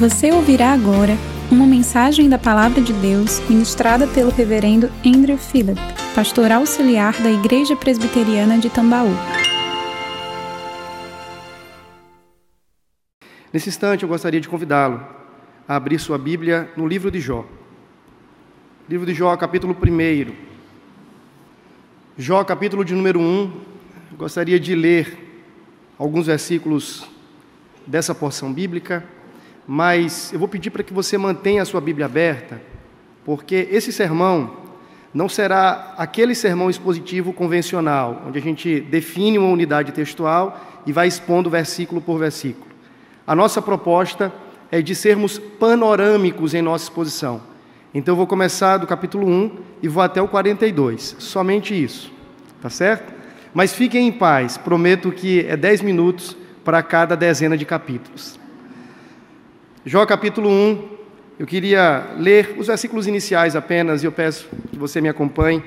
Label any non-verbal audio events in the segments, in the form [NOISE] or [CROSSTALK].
Você ouvirá agora uma mensagem da Palavra de Deus ministrada pelo Reverendo Andrew Phillip, pastor auxiliar da Igreja Presbiteriana de Tambaú. Nesse instante, eu gostaria de convidá-lo a abrir sua Bíblia no livro de Jó. Livro de Jó, capítulo 1. Jó, capítulo de número 1. Gostaria de ler alguns versículos dessa porção bíblica mas eu vou pedir para que você mantenha a sua Bíblia aberta, porque esse sermão não será aquele sermão expositivo convencional, onde a gente define uma unidade textual e vai expondo versículo por versículo. A nossa proposta é de sermos panorâmicos em nossa exposição. Então eu vou começar do capítulo 1 e vou até o 42, somente isso, tá certo? Mas fiquem em paz, prometo que é 10 minutos para cada dezena de capítulos. Jó capítulo 1, eu queria ler os versículos iniciais apenas e eu peço que você me acompanhe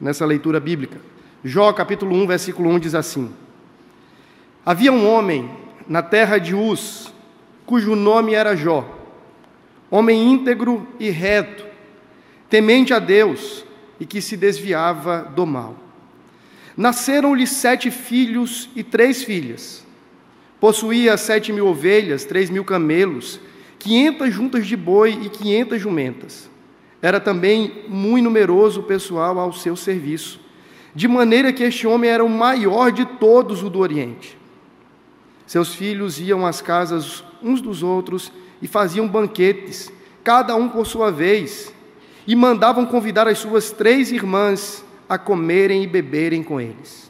nessa leitura bíblica. Jó capítulo 1, versículo 1 diz assim: Havia um homem na terra de Uz, cujo nome era Jó, homem íntegro e reto, temente a Deus e que se desviava do mal. Nasceram-lhe sete filhos e três filhas. Possuía sete mil ovelhas, três mil camelos, quinhentas juntas de boi e quinhentas jumentas. Era também muito numeroso o pessoal ao seu serviço, de maneira que este homem era o maior de todos o do Oriente. Seus filhos iam às casas uns dos outros e faziam banquetes, cada um por sua vez, e mandavam convidar as suas três irmãs a comerem e beberem com eles.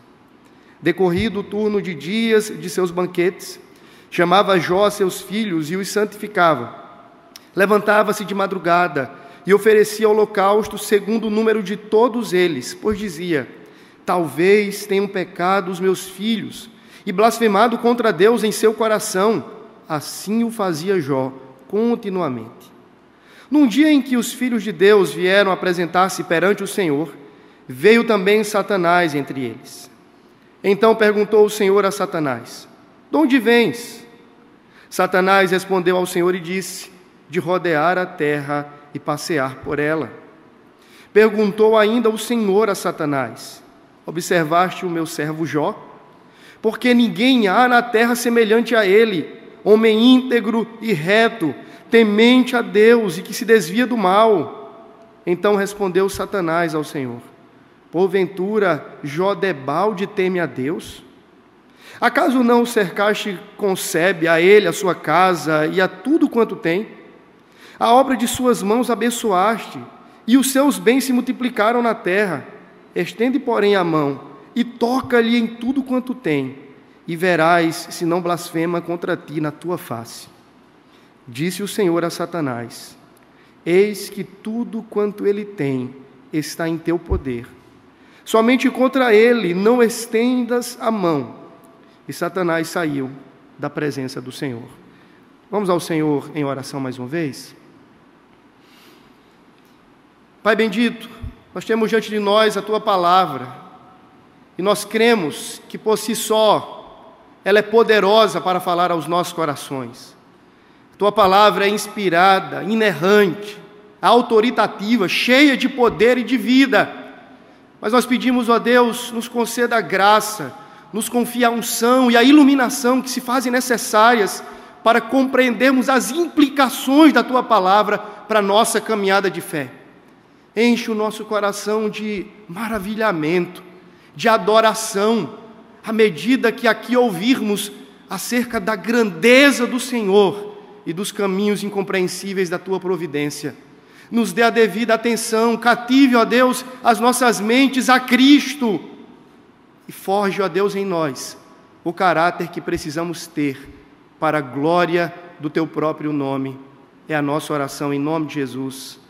Decorrido o turno de dias de seus banquetes, chamava Jó seus filhos e os santificava. Levantava-se de madrugada e oferecia holocausto segundo o número de todos eles, pois dizia: Talvez tenham pecado os meus filhos e blasfemado contra Deus em seu coração. Assim o fazia Jó continuamente. Num dia em que os filhos de Deus vieram apresentar-se perante o Senhor, veio também Satanás entre eles. Então perguntou o Senhor a Satanás: De onde vens? Satanás respondeu ao Senhor e disse: De rodear a terra e passear por ela. Perguntou ainda o Senhor a Satanás: Observaste o meu servo Jó? Porque ninguém há na terra semelhante a ele, homem íntegro e reto, temente a Deus e que se desvia do mal. Então respondeu Satanás ao Senhor: Porventura, Jodebalde teme a Deus? Acaso não o cercaste concebe a ele, a sua casa e a tudo quanto tem? A obra de suas mãos abençoaste, e os seus bens se multiplicaram na terra. Estende, porém, a mão e toca-lhe em tudo quanto tem, e verás se não blasfema contra ti na tua face. Disse o Senhor a Satanás: Eis que tudo quanto ele tem está em teu poder Somente contra ele não estendas a mão. E Satanás saiu da presença do Senhor. Vamos ao Senhor em oração mais uma vez? Pai bendito, nós temos diante de nós a tua palavra e nós cremos que por si só ela é poderosa para falar aos nossos corações. A tua palavra é inspirada, inerrante, autoritativa, cheia de poder e de vida mas nós pedimos, ó Deus, nos conceda a graça, nos confia a unção e a iluminação que se fazem necessárias para compreendermos as implicações da tua palavra para a nossa caminhada de fé. Enche o nosso coração de maravilhamento, de adoração, à medida que aqui ouvirmos acerca da grandeza do Senhor e dos caminhos incompreensíveis da tua providência nos dê a devida atenção, cative, ó Deus, as nossas mentes a Cristo e forge, ó Deus, em nós o caráter que precisamos ter para a glória do Teu próprio nome. É a nossa oração em nome de Jesus.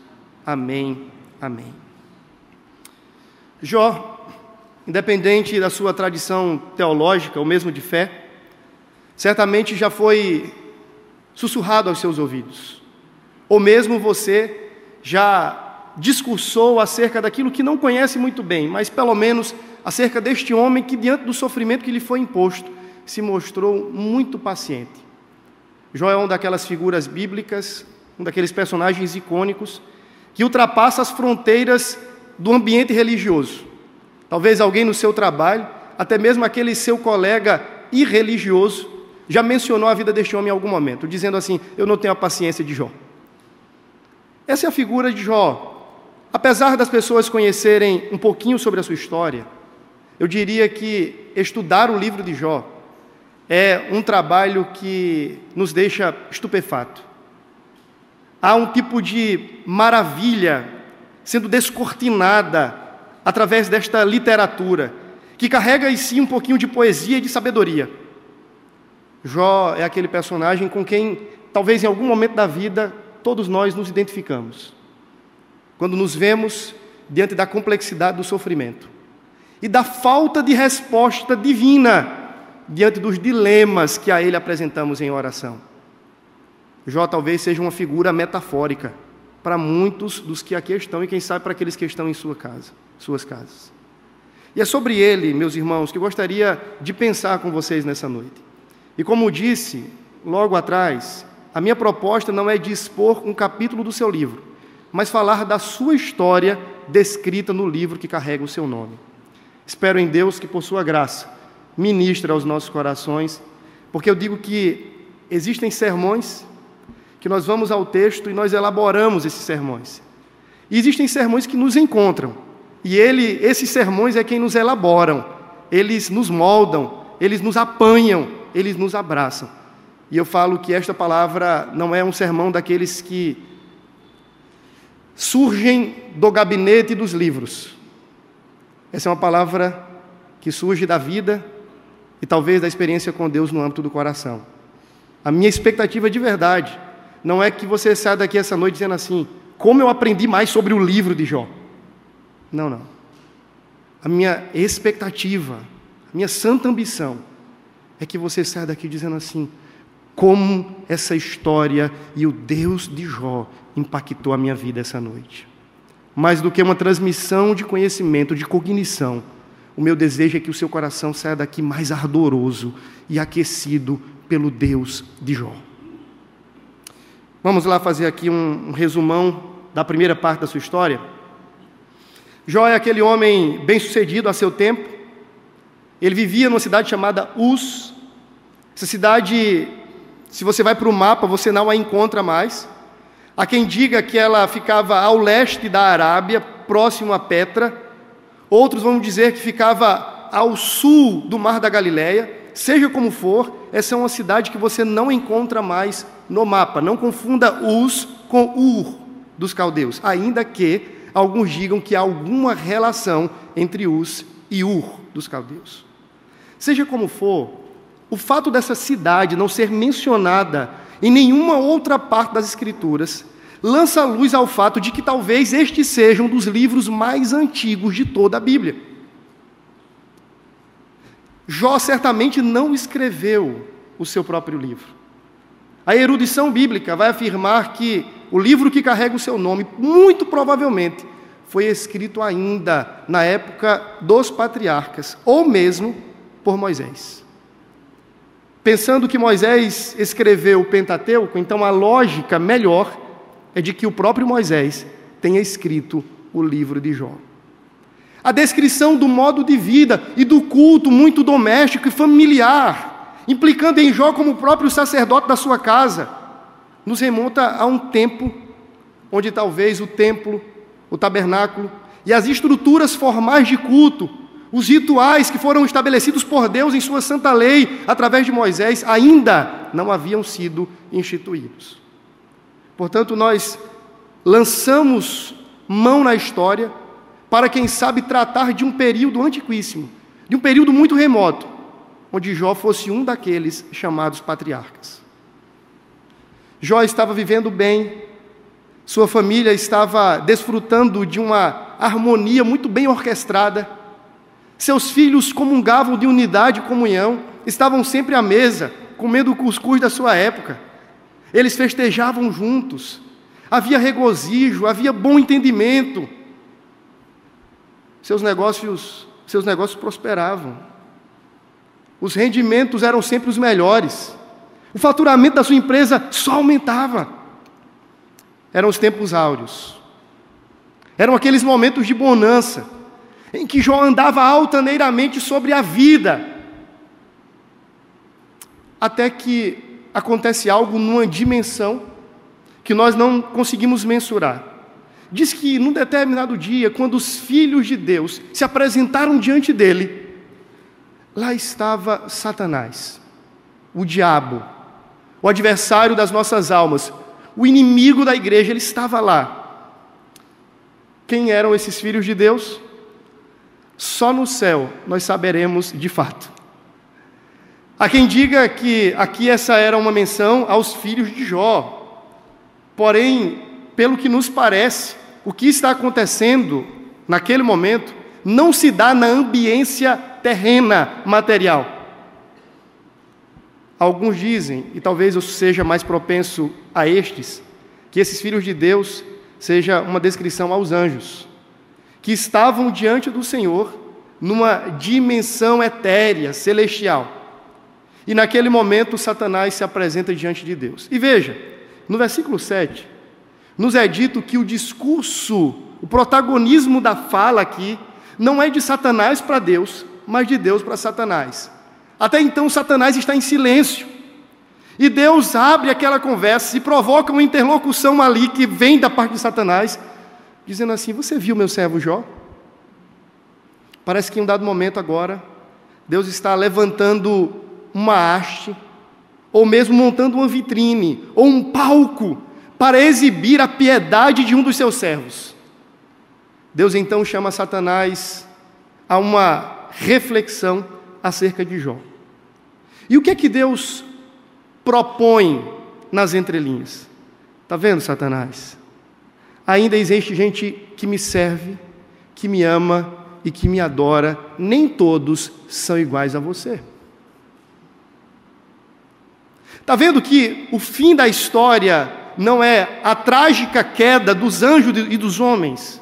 Amém. Amém. Jó, independente da sua tradição teológica ou mesmo de fé, certamente já foi sussurrado aos seus ouvidos. Ou mesmo você já discursou acerca daquilo que não conhece muito bem, mas pelo menos acerca deste homem que, diante do sofrimento que lhe foi imposto, se mostrou muito paciente. Jó é uma daquelas figuras bíblicas, um daqueles personagens icônicos que ultrapassa as fronteiras do ambiente religioso. Talvez alguém no seu trabalho, até mesmo aquele seu colega irreligioso, já mencionou a vida deste homem em algum momento, dizendo assim: Eu não tenho a paciência de Jó. Essa é a figura de Jó. Apesar das pessoas conhecerem um pouquinho sobre a sua história, eu diria que estudar o livro de Jó é um trabalho que nos deixa estupefato. Há um tipo de maravilha sendo descortinada através desta literatura, que carrega em si um pouquinho de poesia e de sabedoria. Jó é aquele personagem com quem, talvez em algum momento da vida, todos nós nos identificamos. Quando nos vemos diante da complexidade do sofrimento e da falta de resposta divina diante dos dilemas que a Ele apresentamos em oração. Jó talvez seja uma figura metafórica para muitos dos que aqui estão e quem sabe para aqueles que estão em sua casa, suas casas. E é sobre ele, meus irmãos, que eu gostaria de pensar com vocês nessa noite. E como disse logo atrás, a minha proposta não é de expor um capítulo do seu livro, mas falar da sua história descrita no livro que carrega o seu nome. Espero em Deus que, por sua graça, ministra aos nossos corações, porque eu digo que existem sermões que nós vamos ao texto e nós elaboramos esses sermões. E existem sermões que nos encontram, e ele, esses sermões é quem nos elaboram, eles nos moldam, eles nos apanham, eles nos abraçam. E eu falo que esta palavra não é um sermão daqueles que surgem do gabinete dos livros. Essa é uma palavra que surge da vida e talvez da experiência com Deus no âmbito do coração. A minha expectativa de verdade não é que você saia daqui essa noite dizendo assim: como eu aprendi mais sobre o livro de Jó. Não, não. A minha expectativa, a minha santa ambição é que você saia daqui dizendo assim: como essa história e o Deus de Jó impactou a minha vida essa noite. Mais do que uma transmissão de conhecimento, de cognição, o meu desejo é que o seu coração saia daqui mais ardoroso e aquecido pelo Deus de Jó. Vamos lá fazer aqui um, resumão da primeira parte da sua história. Jó é aquele homem bem-sucedido a seu tempo. Ele vivia numa cidade chamada Uz. Essa cidade, se você vai para o mapa, você não a encontra mais. Há quem diga que ela ficava ao leste da Arábia, próximo a Petra, Outros vão dizer que ficava ao sul do Mar da Galileia. Seja como for, essa é uma cidade que você não encontra mais no mapa. Não confunda Uz com Ur dos caldeus, ainda que alguns digam que há alguma relação entre Uz e Ur dos caldeus. Seja como for, o fato dessa cidade não ser mencionada em nenhuma outra parte das Escrituras lança luz ao fato de que talvez este seja um dos livros mais antigos de toda a Bíblia. Jó certamente não escreveu o seu próprio livro. A erudição bíblica vai afirmar que o livro que carrega o seu nome, muito provavelmente, foi escrito ainda na época dos patriarcas, ou mesmo por Moisés. Pensando que Moisés escreveu o Pentateuco, então a lógica melhor é de que o próprio Moisés tenha escrito o livro de Jó. A descrição do modo de vida e do culto muito doméstico e familiar, implicando em Jó como o próprio sacerdote da sua casa, nos remonta a um tempo onde talvez o templo, o tabernáculo e as estruturas formais de culto, os rituais que foram estabelecidos por Deus em sua santa lei através de Moisés, ainda não haviam sido instituídos. Portanto, nós lançamos mão na história para, quem sabe, tratar de um período antiquíssimo, de um período muito remoto, onde Jó fosse um daqueles chamados patriarcas. Jó estava vivendo bem, sua família estava desfrutando de uma harmonia muito bem orquestrada, seus filhos comungavam de unidade e comunhão, estavam sempre à mesa, comendo o cuscuz da sua época. Eles festejavam juntos, havia regozijo, havia bom entendimento. Seus negócios, seus negócios prosperavam. Os rendimentos eram sempre os melhores. O faturamento da sua empresa só aumentava. Eram os tempos áureos. Eram aqueles momentos de bonança em que Jó andava altaneiramente sobre a vida. Até que acontece algo numa dimensão que nós não conseguimos mensurar. Diz que num determinado dia, quando os filhos de Deus se apresentaram diante dele, lá estava Satanás, o diabo, o adversário das nossas almas, o inimigo da igreja, ele estava lá. Quem eram esses filhos de Deus? Só no céu nós saberemos de fato. Há quem diga que aqui essa era uma menção aos filhos de Jó, Porém, pelo que nos parece, o que está acontecendo naquele momento não se dá na ambiência terrena, material. Alguns dizem, e talvez eu seja mais propenso a estes, que esses filhos de Deus seja uma descrição aos anjos, que estavam diante do Senhor numa dimensão etérea, celestial. E naquele momento Satanás se apresenta diante de Deus. E veja, no versículo 7, nos é dito que o discurso, o protagonismo da fala aqui, não é de Satanás para Deus, mas de Deus para Satanás. Até então, Satanás está em silêncio. E Deus abre aquela conversa e provoca uma interlocução ali que vem da parte de Satanás, dizendo assim: Você viu meu servo Jó? Parece que em um dado momento agora, Deus está levantando uma haste ou mesmo montando uma vitrine ou um palco para exibir a piedade de um dos seus servos. Deus então chama Satanás a uma reflexão acerca de Jó. E o que é que Deus propõe nas entrelinhas? Está vendo, Satanás? Ainda existe gente que me serve, que me ama e que me adora, nem todos são iguais a você. Está vendo que o fim da história não é a trágica queda dos anjos e dos homens.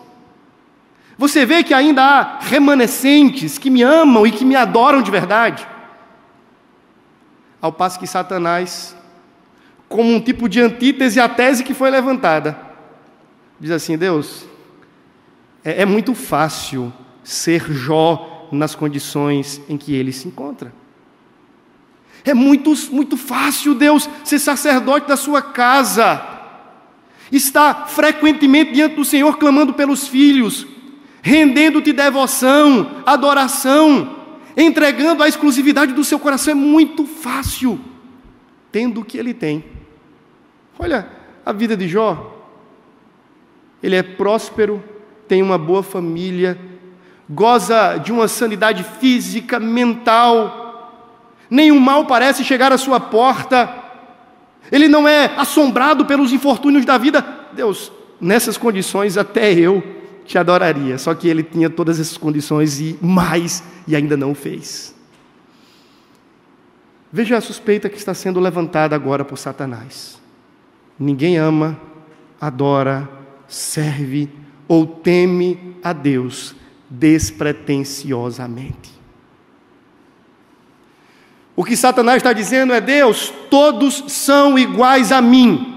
Você vê que ainda há remanescentes que me amam e que me adoram de verdade. Ao passo que Satanás, como um tipo de antítese à tese que foi levantada, diz assim: Deus, é, é muito fácil ser Jó nas condições em que ele se encontra. É muito, muito fácil Deus ser sacerdote da sua casa, está frequentemente diante do Senhor clamando pelos filhos, rendendo-te devoção, adoração, entregando a exclusividade do seu coração. É muito fácil, tendo o que ele tem. Olha a vida de Jó. Ele é próspero, tem uma boa família, goza de uma sanidade física, mental, nenhum mal parece chegar à sua porta, ele não é assombrado pelos infortúnios da vida. Deus, nessas condições até eu te adoraria, só que ele tinha todas essas condições e mais, e ainda não fez. Veja a suspeita que está sendo levantada agora por Satanás. Ninguém ama, adora, serve ou teme a Deus despretensiosamente. O que Satanás está dizendo é: Deus, todos são iguais a mim.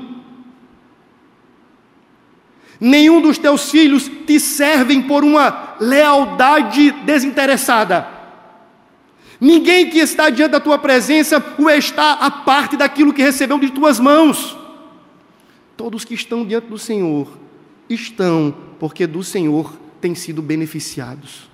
Nenhum dos teus filhos te servem por uma lealdade desinteressada. Ninguém que está diante da tua presença o está a parte daquilo que recebeu de tuas mãos. Todos que estão diante do Senhor estão porque do Senhor têm sido beneficiados.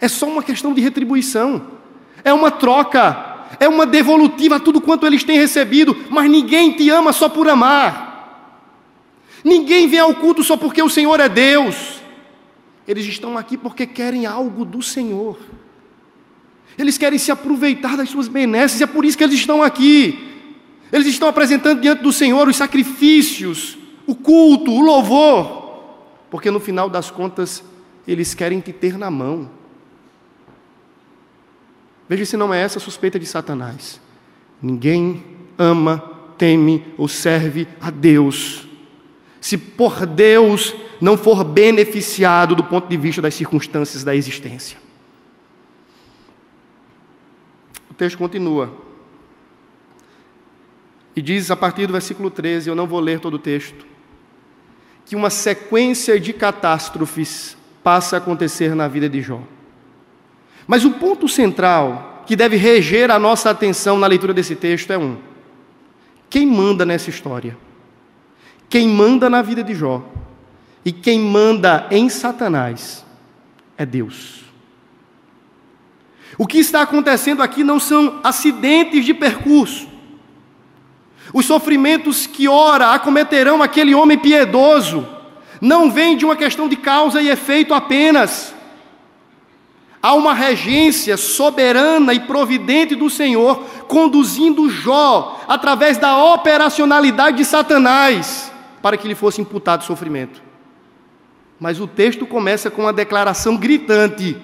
É só uma questão de retribuição é uma troca, é uma devolutiva a tudo quanto eles têm recebido, mas ninguém te ama só por amar. Ninguém vem ao culto só porque o Senhor é Deus. Eles estão aqui porque querem algo do Senhor. Eles querem se aproveitar das suas benesses, e é por isso que eles estão aqui. Eles estão apresentando diante do Senhor os sacrifícios, o culto, o louvor, porque no final das contas eles querem te ter na mão. Veja se não é essa a suspeita de Satanás. Ninguém ama, teme ou serve a Deus. Se por Deus não for beneficiado do ponto de vista das circunstâncias da existência. O texto continua. E diz a partir do versículo 13, eu não vou ler todo o texto, que uma sequência de catástrofes passa a acontecer na vida de Jó. Mas o ponto central que deve reger a nossa atenção na leitura desse texto é um: quem manda nessa história? Quem manda na vida de Jó e quem manda em Satanás é Deus. O que está acontecendo aqui não são acidentes de percurso. Os sofrimentos que ora acometerão aquele homem piedoso não vêm de uma questão de causa e efeito apenas. Há uma regência soberana e providente do Senhor conduzindo Jó através da operacionalidade de Satanás para que lhe fosse imputado sofrimento. Mas o texto começa com uma declaração gritante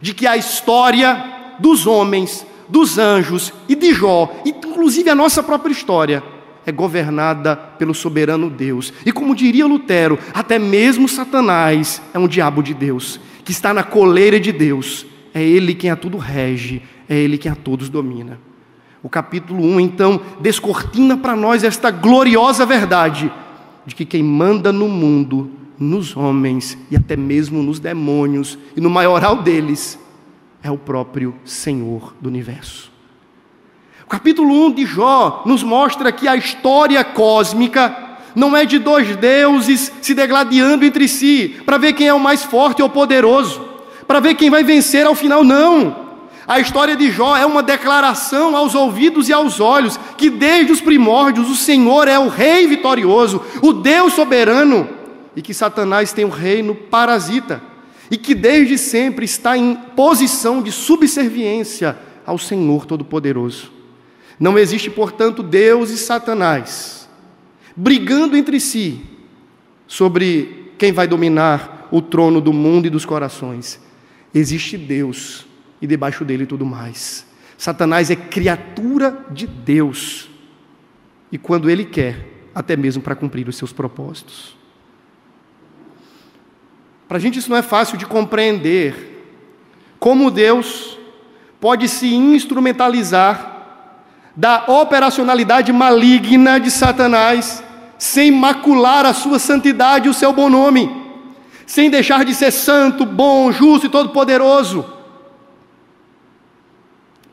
de que a história dos homens, dos anjos e de Jó, inclusive a nossa própria história, é governada pelo soberano Deus. E como diria Lutero, até mesmo Satanás é um diabo de Deus que está na coleira de Deus. É Ele quem a tudo rege, é Ele quem a todos domina. O capítulo 1, então, descortina para nós esta gloriosa verdade de que quem manda no mundo, nos homens e até mesmo nos demônios, e no maioral deles, é o próprio Senhor do universo. O capítulo 1 de Jó nos mostra que a história cósmica não é de dois deuses se degladiando entre si, para ver quem é o mais forte ou poderoso, para ver quem vai vencer ao final, não. A história de Jó é uma declaração aos ouvidos e aos olhos que desde os primórdios o Senhor é o rei vitorioso, o Deus soberano, e que Satanás tem um reino parasita, e que desde sempre está em posição de subserviência ao Senhor Todo-Poderoso. Não existe, portanto, Deus e Satanás brigando entre si sobre quem vai dominar o trono do mundo e dos corações. Existe Deus e debaixo dele tudo mais. Satanás é criatura de Deus. E quando ele quer, até mesmo para cumprir os seus propósitos. Para a gente isso não é fácil de compreender. Como Deus pode se instrumentalizar da operacionalidade maligna de Satanás sem macular a sua santidade e o seu bom nome, sem deixar de ser santo, bom, justo e todo-poderoso.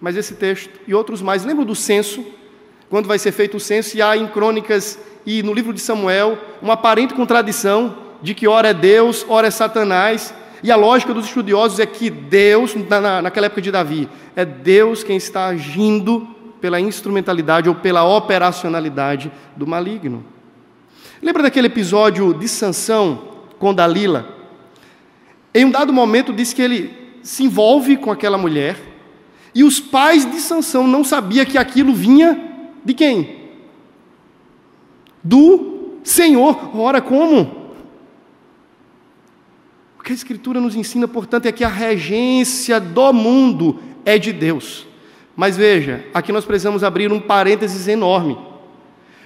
Mas esse texto e outros mais, lembram do censo? Quando vai ser feito o censo, e há em Crônicas e no livro de Samuel uma aparente contradição de que ora é Deus, ora é Satanás, e a lógica dos estudiosos é que Deus, na, naquela época de Davi, é Deus quem está agindo pela instrumentalidade ou pela operacionalidade do maligno. Lembra daquele episódio de Sansão com Dalila? Em um dado momento diz que ele se envolve com aquela mulher e os pais de Sansão não sabiam que aquilo vinha de quem? Do Senhor. Ora, como? Que a Escritura nos ensina, portanto, é que a regência do mundo é de Deus. Mas veja, aqui nós precisamos abrir um parênteses enorme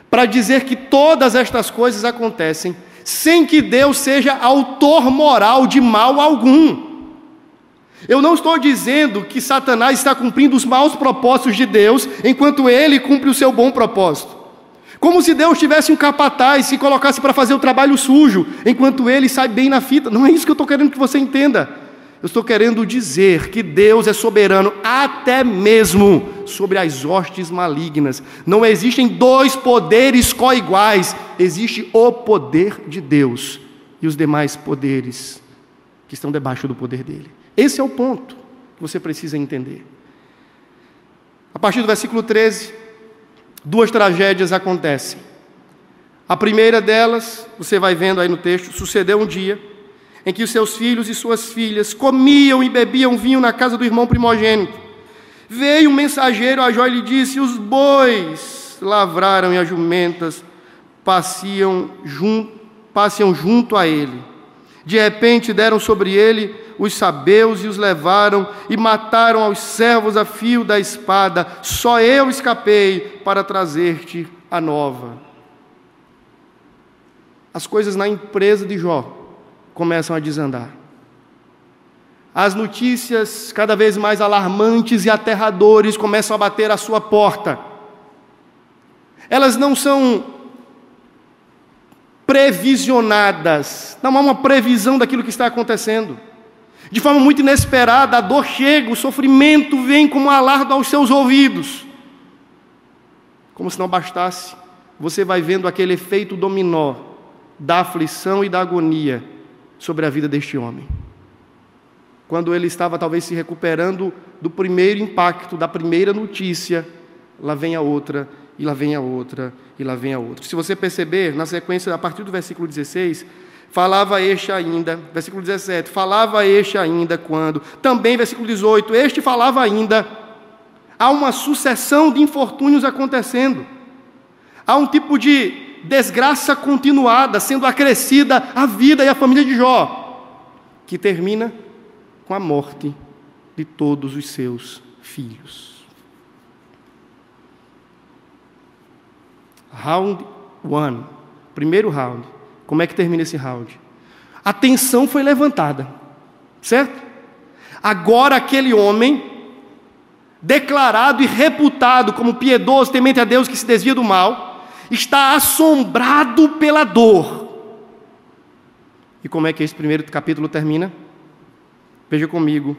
para dizer que todas estas coisas acontecem sem que Deus seja autor moral de mal algum. Eu não estou dizendo que Satanás está cumprindo os maus propósitos de Deus, enquanto ele cumpre o seu bom propósito. Como se Deus tivesse um capataz e se colocasse para fazer o trabalho sujo, enquanto ele sai bem na fita. Não é isso que eu estou querendo que você entenda. Eu estou querendo dizer que Deus é soberano até mesmo sobre as hostes malignas. Não existem dois poderes coiguais, existe o poder de Deus e os demais poderes que estão debaixo do poder dele. Esse é o ponto que você precisa entender. A partir do versículo 13, duas tragédias acontecem. A primeira delas, você vai vendo aí no texto, sucedeu um dia em que os seus filhos e suas filhas comiam e bebiam vinho na casa do irmão primogênito. Veio um mensageiro a Jó e lhe disse: Os bois lavraram e as jumentas passeam junto, passeam junto a ele. De repente deram sobre ele os sabeus e os levaram e mataram aos servos a fio da espada. Só eu escapei para trazer-te a nova. As coisas na empresa de Jó começam a desandar. As notícias cada vez mais alarmantes e aterradores começam a bater à sua porta. elas não são previsionadas, não há uma previsão daquilo que está acontecendo. De forma muito inesperada, a dor chega, o sofrimento vem como um alardo aos seus ouvidos. Como se não bastasse, você vai vendo aquele efeito dominó da aflição e da agonia sobre a vida deste homem. Quando ele estava talvez se recuperando do primeiro impacto, da primeira notícia, lá vem a outra, e lá vem a outra, e lá vem a outra. Se você perceber, na sequência, a partir do versículo 16, falava este ainda, versículo 17, falava este ainda quando, também versículo 18, este falava ainda, há uma sucessão de infortúnios acontecendo, há um tipo de desgraça continuada, sendo acrescida a vida e a família de Jó, que termina com a morte de todos os seus filhos. Round one. Primeiro round. Como é que termina esse round? A tensão foi levantada. Certo? Agora aquele homem, declarado e reputado como piedoso, temente a Deus que se desvia do mal, está assombrado pela dor. E como é que esse primeiro capítulo termina? Veja comigo,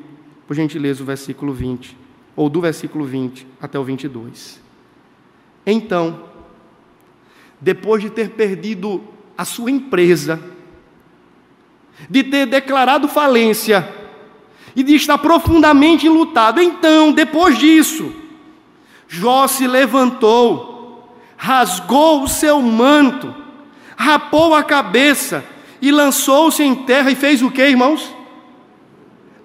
por gentileza, o versículo 20, ou do versículo 20 até o 22. Então, depois de ter perdido a sua empresa, de ter declarado falência e de estar profundamente enlutado. Então, depois disso, Jó se levantou, rasgou o seu manto, rapou a cabeça e lançou-se em terra e fez o que, irmãos?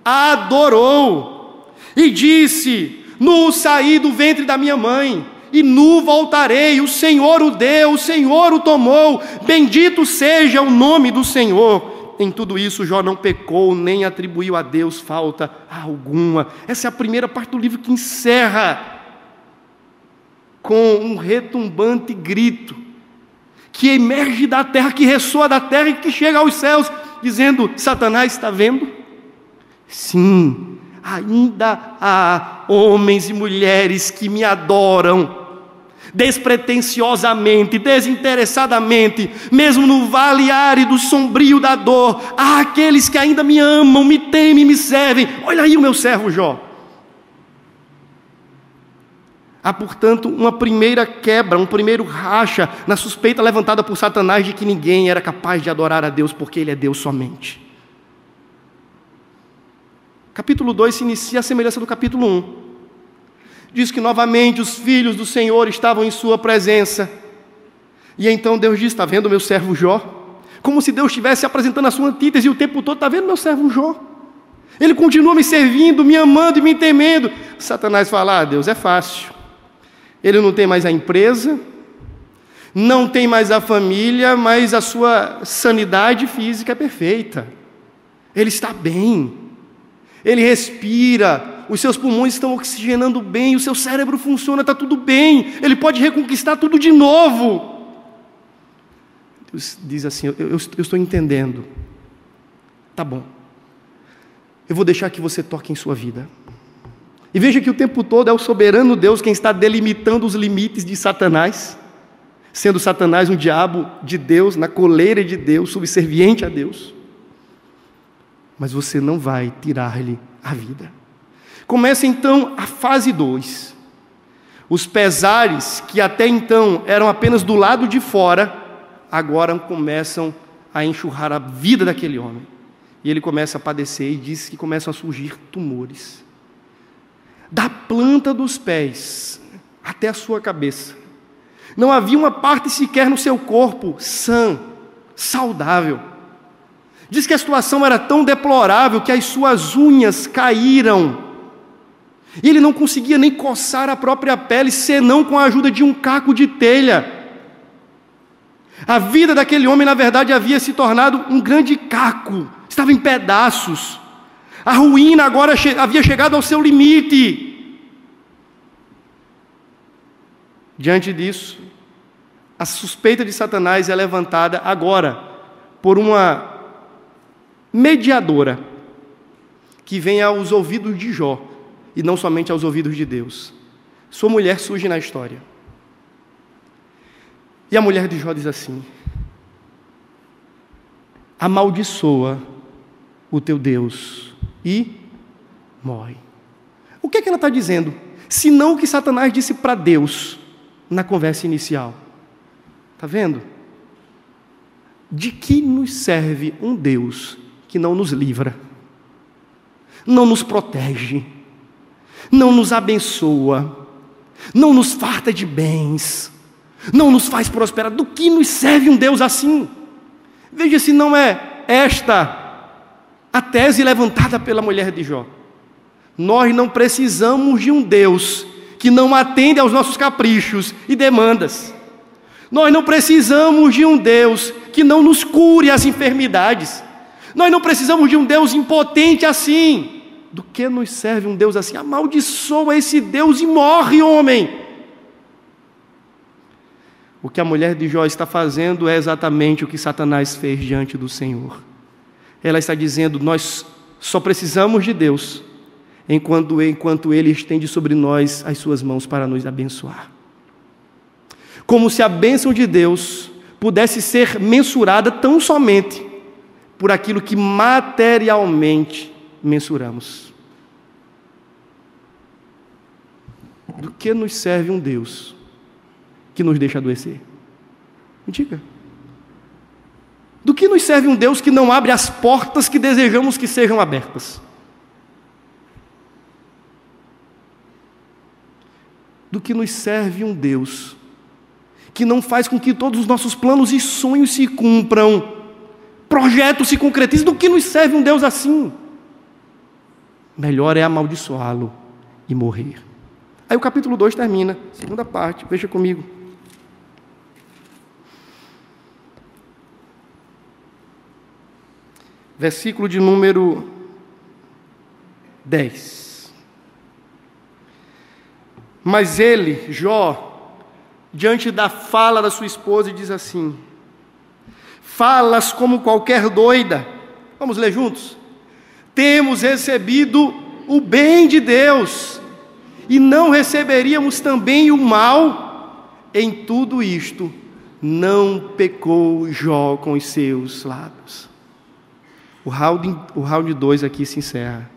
Adorou e disse: No saí do ventre da minha mãe e nu voltarei. O Senhor o deu, o Senhor o tomou. Bendito seja o nome do Senhor. Em tudo isso, Jó não pecou, nem atribuiu a Deus falta alguma. Essa é a primeira parte do livro que encerra com um retumbante grito que emerge da terra, que ressoa da terra e que chega aos céus, dizendo: Satanás está vendo? Sim, ainda há homens e mulheres que me adoram despretensiosamente, desinteressadamente, mesmo no vale árido, sombrio da dor, há aqueles que ainda me amam, me temem, me servem. Olha aí o meu servo Jó. Há, portanto, uma primeira quebra, um primeiro racha na suspeita levantada por Satanás de que ninguém era capaz de adorar a Deus porque Ele é Deus somente. Capítulo 2 se inicia a semelhança do capítulo 1. Diz que novamente os filhos do Senhor estavam em sua presença. E então Deus diz: Está vendo meu servo Jó? Como se Deus estivesse apresentando a sua antítese o tempo todo: Está vendo meu servo Jó? Ele continua me servindo, me amando e me temendo. Satanás fala: Ah, Deus, é fácil. Ele não tem mais a empresa, não tem mais a família, mas a sua sanidade física é perfeita. Ele está bem ele respira, os seus pulmões estão oxigenando bem, o seu cérebro funciona, está tudo bem, ele pode reconquistar tudo de novo. Deus diz assim: eu, eu, eu estou entendendo, tá bom, eu vou deixar que você toque em sua vida. E veja que o tempo todo é o soberano Deus quem está delimitando os limites de Satanás, sendo Satanás um diabo de Deus, na coleira de Deus, subserviente a Deus mas você não vai tirar-lhe a vida. Começa então a fase 2. Os pesares que até então eram apenas do lado de fora, agora começam a enxurrar a vida daquele homem. E ele começa a padecer e diz que começam a surgir tumores. Da planta dos pés até a sua cabeça. Não havia uma parte sequer no seu corpo sã, saudável. Diz que a situação era tão deplorável que as suas unhas caíram. E ele não conseguia nem coçar a própria pele, senão com a ajuda de um caco de telha. A vida daquele homem, na verdade, havia se tornado um grande caco, estava em pedaços. A ruína agora havia chegado ao seu limite. Diante disso, a suspeita de Satanás é levantada agora por uma mediadora que vem aos ouvidos de Jó e não somente aos ouvidos de Deus. Sua mulher surge na história. E a mulher de Jó diz assim: amaldiçoa o teu Deus e morre. O que, é que ela está dizendo? Se não o que Satanás disse para Deus na conversa inicial. Está vendo? De que nos serve um Deus que não nos livra, não nos protege, não nos abençoa, não nos farta de bens, não nos faz prosperar? Do que nos serve um Deus assim? Veja se não é esta a tese levantada pela mulher de Jó. Nós não precisamos de um Deus que não atende aos nossos caprichos e demandas. Nós não precisamos de um Deus que não nos cure as enfermidades. Nós não precisamos de um Deus impotente assim. Do que nos serve um Deus assim? Amaldiçoa esse Deus e morre, homem. O que a mulher de Jó está fazendo é exatamente o que Satanás fez diante do Senhor. Ela está dizendo: Nós só precisamos de Deus enquanto, enquanto Ele estende sobre nós as Suas mãos para nos abençoar. Como se a bênção de Deus pudesse ser mensurada tão somente por aquilo que materialmente mensuramos. Do que nos serve um Deus que nos deixa adoecer? Me diga. Do que nos serve um Deus que não abre as portas que desejamos que sejam abertas? Do que nos serve um Deus que não faz com que todos os nossos planos e sonhos se cumpram, projetos se concretizem? Do que nos serve um Deus assim? Melhor é amaldiçoá-lo e morrer. Aí o capítulo 2 termina, segunda parte, veja comigo. versículo de número 10. Mas ele, Jó, diante da fala da sua esposa, diz assim: Falas como qualquer doida. Vamos ler juntos? Temos recebido o bem de Deus, e não receberíamos também o mal? Em tudo isto, não pecou Jó com os seus lábios. O round, o round 2 aqui se encerra.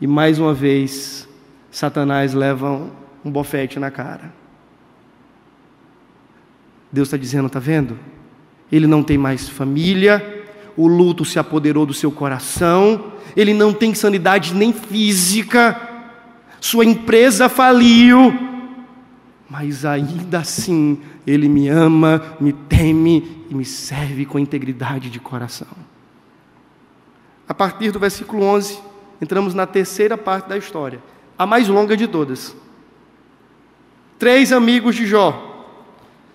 E mais uma vez, Satanás leva um, um bofete na cara. Deus está dizendo, está vendo? Ele não tem mais família, o luto se apoderou do seu coração, ele não tem sanidade nem física, sua empresa faliu, mas ainda assim ele me ama, me teme e me serve com integridade de coração. A partir do versículo 11, entramos na terceira parte da história, a mais longa de todas. Três amigos de Jó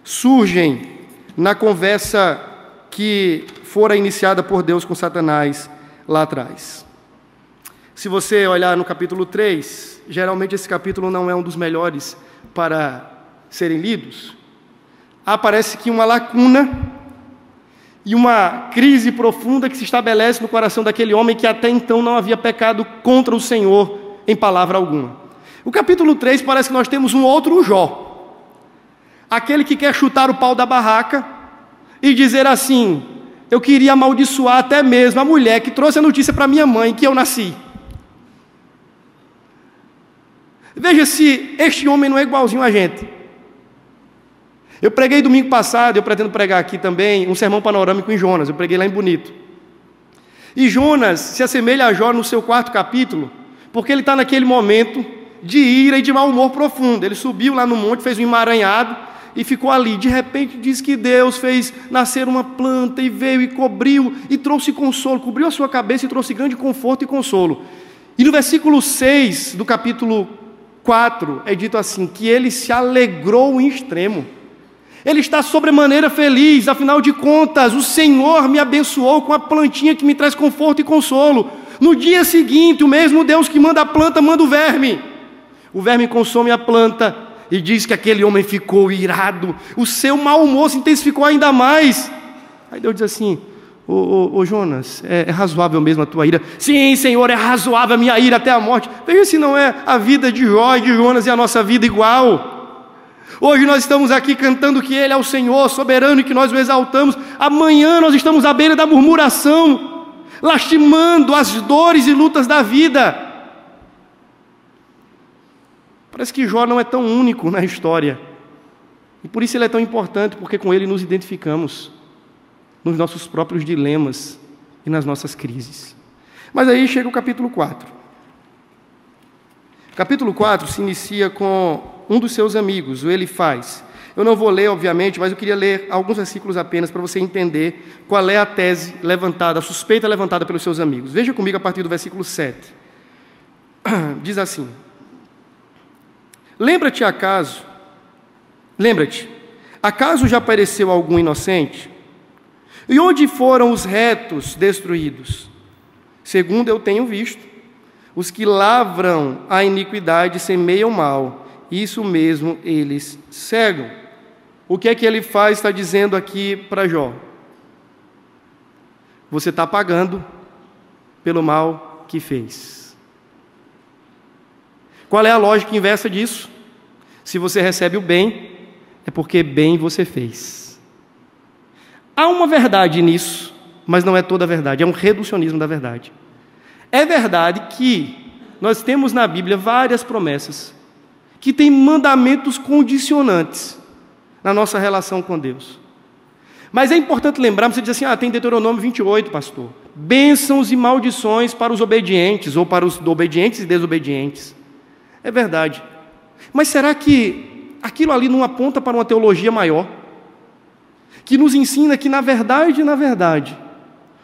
surgem na conversa que fora iniciada por Deus com Satanás lá atrás. Se você olhar no capítulo 3, geralmente esse capítulo não é um dos melhores para serem lidos. Aparece que uma lacuna e uma crise profunda que se estabelece no coração daquele homem que até então não havia pecado contra o Senhor em palavra alguma. O capítulo 3 parece que nós temos um outro Jó. Aquele que quer chutar o pau da barraca e dizer assim: Eu queria amaldiçoar até mesmo a mulher que trouxe a notícia para minha mãe que eu nasci. Veja se este homem não é igualzinho a gente. Eu preguei domingo passado, eu pretendo pregar aqui também, um sermão panorâmico em Jonas, eu preguei lá em Bonito. E Jonas se assemelha a Jó no seu quarto capítulo, porque ele está naquele momento de ira e de mau humor profundo. Ele subiu lá no monte, fez um emaranhado e ficou ali. De repente diz que Deus fez nascer uma planta e veio e cobriu e trouxe consolo, cobriu a sua cabeça e trouxe grande conforto e consolo. E no versículo 6 do capítulo 4 é dito assim: que ele se alegrou em extremo. Ele está sobremaneira feliz, afinal de contas, o Senhor me abençoou com a plantinha que me traz conforto e consolo. No dia seguinte, o mesmo Deus que manda a planta manda o verme. O verme consome a planta e diz que aquele homem ficou irado. O seu mau humor se intensificou ainda mais. Aí Deus diz assim: Ô, ô, ô Jonas, é, é, razoável mesmo a tua ira? Sim, Senhor, é razoável a minha ira até a morte. Veja se não é a vida de Jó e de Jonas e a nossa vida igual. Hoje nós estamos aqui cantando que Ele é o Senhor soberano e que nós o exaltamos. Amanhã nós estamos à beira da murmuração, lastimando as dores e lutas da vida. Parece que Jó não é tão único na história. E por isso ele é tão importante, porque com ele nos identificamos nos nossos próprios dilemas e nas nossas crises. Mas aí chega o capítulo 4. Capítulo 4 se inicia com um dos seus amigos, o Elifaz. Eu não vou ler, obviamente, mas eu queria ler alguns versículos apenas para você entender qual é a tese levantada, a suspeita levantada pelos seus amigos. Veja comigo a partir do versículo 7. [CLEARS THROAT] Diz assim: Lembra-te acaso, lembra-te, acaso já apareceu algum inocente? E onde foram os retos destruídos? Segundo eu tenho visto, os que lavram a iniquidade semeiam mal, isso mesmo eles cegam. O que é que ele faz, está dizendo aqui para Jó? Você está pagando pelo mal que fez. Qual é a lógica inversa disso? Se você recebe o bem, é porque bem você fez. Há uma verdade nisso, mas não é toda a verdade, é um reducionismo da verdade. É verdade que nós temos na Bíblia várias promessas que têm mandamentos condicionantes na nossa relação com Deus. Mas é importante lembrar, você diz assim: ah, tem Deuteronômio 28, pastor. Bênçãos e maldições para os obedientes, ou para os obedientes e desobedientes. É verdade. Mas será que aquilo ali não aponta para uma teologia maior? Que nos ensina que, na verdade, na verdade,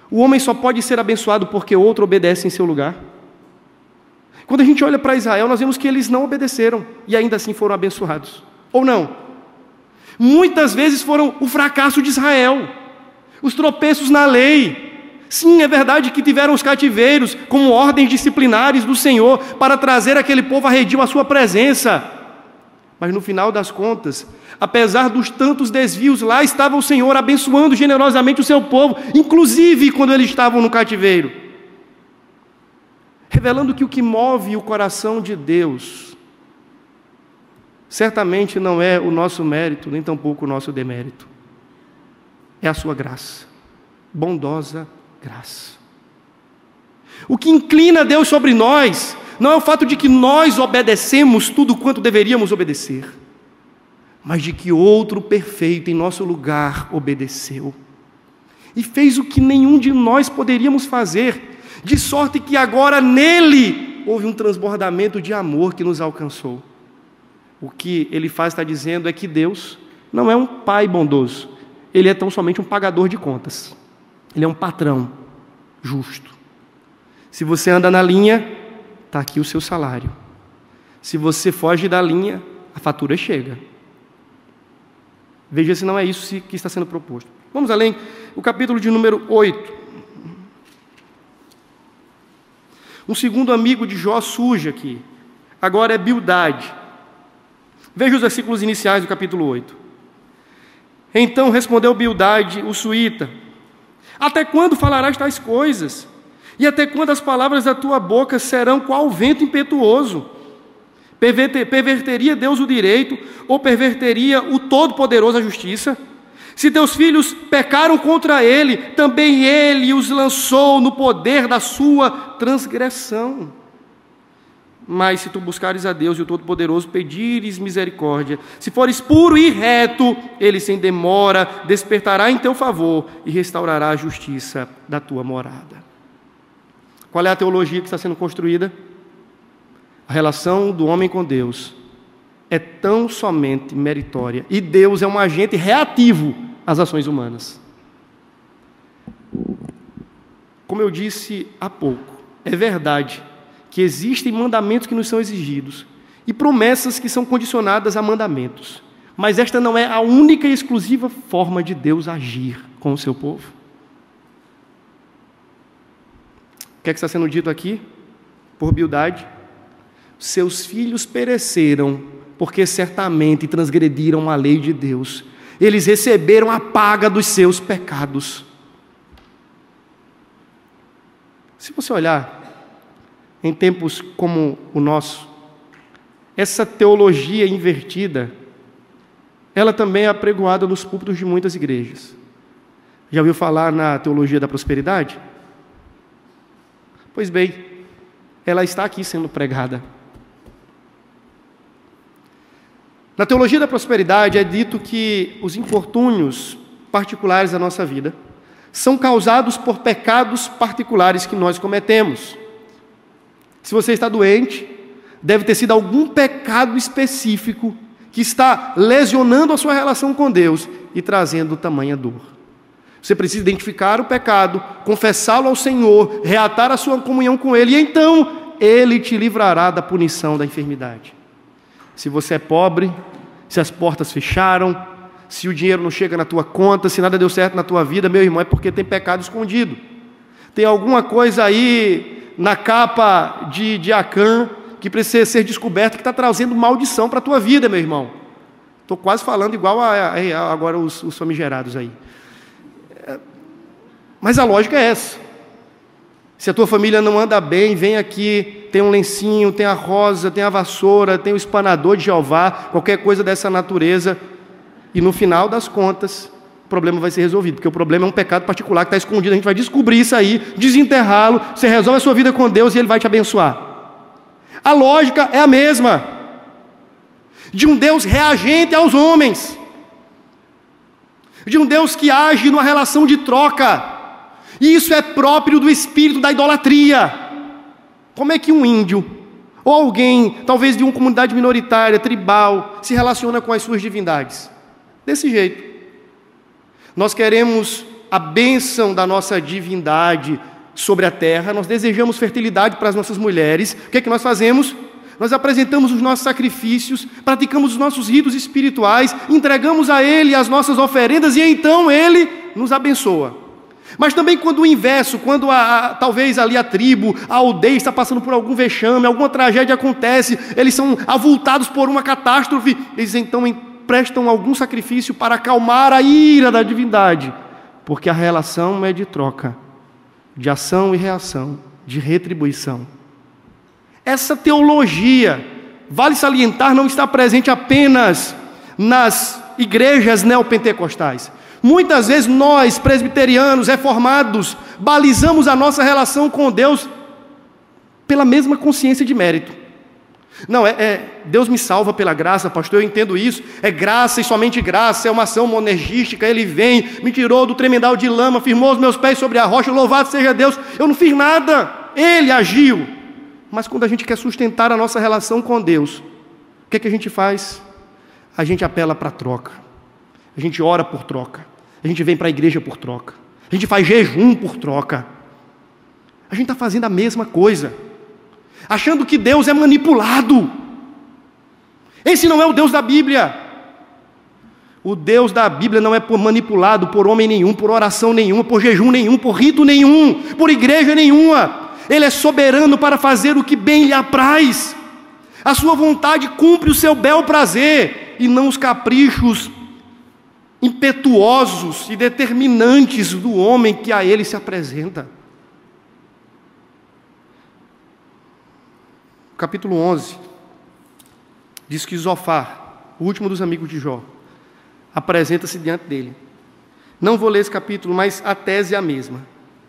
o homem só pode ser abençoado porque outro obedece em seu lugar? Quando a gente olha para Israel, nós vemos que eles não obedeceram e ainda assim foram abençoados. Ou não? Muitas vezes foram o fracasso de Israel, os tropeços na lei. Sim, é verdade que tiveram os cativeiros como ordens disciplinares do Senhor para trazer aquele povo arredio à sua presença. Mas no final das contas, apesar dos tantos desvios, lá estava o Senhor abençoando generosamente o seu povo, inclusive quando eles estavam no cativeiro. Revelando que o que move o coração de Deus certamente não é o nosso mérito, nem tampouco o nosso demérito. É a sua graça, bondosa graça. O que inclina Deus sobre nós não é o fato de que nós obedecemos tudo quanto deveríamos obedecer, mas de que outro perfeito em nosso lugar obedeceu e fez o que nenhum de nós poderíamos fazer, de sorte que agora nele houve um transbordamento de amor que nos alcançou. O que ele faz está dizendo é que Deus não é um pai bondoso, ele é tão somente um pagador de contas, ele é um patrão justo. Se você anda na linha, está aqui o seu salário. Se você foge da linha, a fatura chega. Veja se não é isso que está sendo proposto. Vamos além, o capítulo de número 8. Um segundo amigo de Jó surge aqui. Agora é Bildade. Veja os versículos iniciais do capítulo 8. Então respondeu Bildade, o suíta: Até quando falarás tais coisas? E até quando as palavras da tua boca serão qual vento impetuoso? Perverteria Deus o direito ou perverteria o Todo-Poderoso a justiça? Se teus filhos pecaram contra ele, também ele os lançou no poder da sua transgressão. Mas se tu buscares a Deus e o Todo-Poderoso, pedires misericórdia, se fores puro e reto, ele sem demora despertará em teu favor e restaurará a justiça da tua morada. Qual é a teologia que está sendo construída? A relação do homem com Deus é tão somente meritória e Deus é um agente reativo às ações humanas. Como eu disse há pouco, é verdade que existem mandamentos que nos são exigidos e promessas que são condicionadas a mandamentos, mas esta não é a única e exclusiva forma de Deus agir com o seu povo. O que, é que está sendo dito aqui? Por Bildade? Seus filhos pereceram, porque certamente transgrediram a lei de Deus. Eles receberam a paga dos seus pecados. Se você olhar em tempos como o nosso, essa teologia invertida ela também é apregoada nos púlpitos de muitas igrejas. Já ouviu falar na teologia da prosperidade? Pois bem, ela está aqui sendo pregada. Na teologia da prosperidade é dito que os infortúnios particulares da nossa vida são causados por pecados particulares que nós cometemos. Se você está doente, deve ter sido algum pecado específico que está lesionando a sua relação com Deus e trazendo tamanha dor. Você precisa identificar o pecado, confessá-lo ao Senhor, reatar a sua comunhão com Ele, e então Ele te livrará da punição da enfermidade. Se você é pobre, se as portas fecharam, se o dinheiro não chega na tua conta, se nada deu certo na tua vida, meu irmão, é porque tem pecado escondido. Tem alguma coisa aí na capa de, de Acã que precisa ser descoberta, que está trazendo maldição para a tua vida, meu irmão. Estou quase falando igual a, a, agora os, os famigerados aí. É, mas a lógica é essa. Se a tua família não anda bem, vem aqui, tem um lencinho, tem a rosa, tem a vassoura, tem o espanador de Jeová, qualquer coisa dessa natureza, e no final das contas, problema vai ser resolvido, porque o problema é um pecado particular que está escondido. A gente vai descobrir isso aí, desenterrá-lo, você resolve a sua vida com Deus e Ele vai te abençoar. A lógica é a mesma, de um Deus reagente aos homens, de um Deus que age numa relação de troca, e isso é próprio do espírito da idolatria. Como é que um índio, ou alguém, talvez de uma comunidade minoritária, tribal, se relaciona com as suas divindades? Desse jeito. Nós queremos a bênção da nossa divindade sobre a terra, nós desejamos fertilidade para as nossas mulheres. O que é que nós fazemos? Nós apresentamos os nossos sacrifícios, praticamos os nossos ritos espirituais, entregamos a Ele as nossas oferendas e então Ele nos abençoa. Mas também quando o inverso, quando a, a, talvez ali a tribo, a aldeia está passando por algum vexame, alguma tragédia acontece, eles são avultados por uma catástrofe, eles então prestam algum sacrifício para acalmar a ira da divindade, porque a relação é de troca, de ação e reação, de retribuição. Essa teologia, vale salientar, não está presente apenas nas igrejas neopentecostais. Muitas vezes nós, presbiterianos, reformados, balizamos a nossa relação com Deus pela mesma consciência de mérito. Não, é, é, Deus me salva pela graça, pastor, eu entendo isso. É graça e somente graça, é uma ação monergística. Ele vem, me tirou do tremendal de lama, firmou os meus pés sobre a rocha, louvado seja Deus. Eu não fiz nada, Ele agiu. Mas quando a gente quer sustentar a nossa relação com Deus, o que, é que a gente faz? A gente apela para troca, a gente ora por troca, a gente vem para a igreja por troca, a gente faz jejum por troca. A gente está fazendo a mesma coisa achando que Deus é manipulado. Esse não é o Deus da Bíblia. O Deus da Bíblia não é manipulado por homem nenhum, por oração nenhuma, por jejum nenhum, por rito nenhum, por igreja nenhuma. Ele é soberano para fazer o que bem lhe apraz. A sua vontade cumpre o seu bel prazer e não os caprichos impetuosos e determinantes do homem que a ele se apresenta. Capítulo 11, diz que Zofar, o último dos amigos de Jó, apresenta-se diante dele. Não vou ler esse capítulo, mas a tese é a mesma.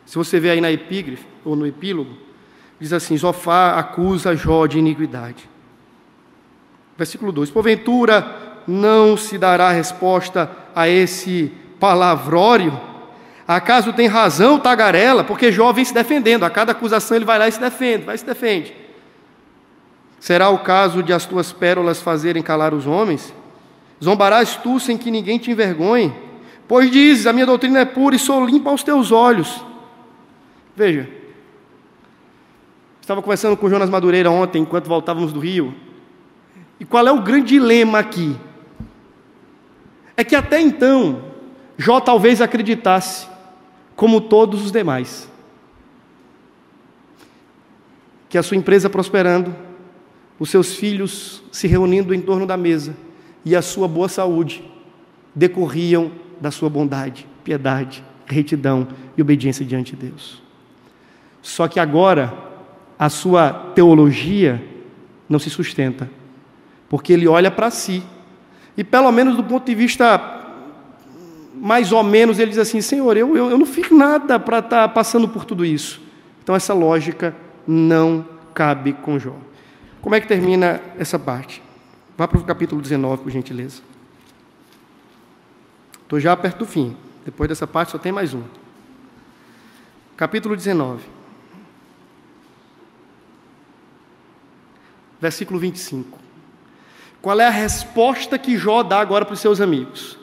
Se você ver aí na epígrafe, ou no epílogo, diz assim: Zofar acusa Jó de iniquidade. Versículo 2: Porventura não se dará resposta a esse palavrório? Acaso tem razão tagarela? Porque Jó vem se defendendo, a cada acusação ele vai lá e se defende, vai e se defende. Será o caso de as tuas pérolas fazerem calar os homens? Zombarás tu sem que ninguém te envergonhe? Pois dizes: A minha doutrina é pura e sou limpa aos teus olhos. Veja, estava conversando com o Jonas Madureira ontem, enquanto voltávamos do Rio. E qual é o grande dilema aqui? É que até então, Jó talvez acreditasse, como todos os demais, que a sua empresa prosperando, os seus filhos se reunindo em torno da mesa e a sua boa saúde decorriam da sua bondade, piedade, retidão e obediência diante de Deus. Só que agora a sua teologia não se sustenta, porque ele olha para si, E pelo menos do ponto de vista mais ou menos, ele diz assim: Senhor, eu, eu, eu não fiz nada para estar tá passando por tudo isso. Então essa lógica não cabe com Jó. Como é que termina essa parte? Vá para o capítulo 19, por gentileza. Estou já perto do fim. Depois dessa parte só tem mais um. Capítulo 19. Versículo 25. Qual é a resposta que Jó dá agora para os seus amigos?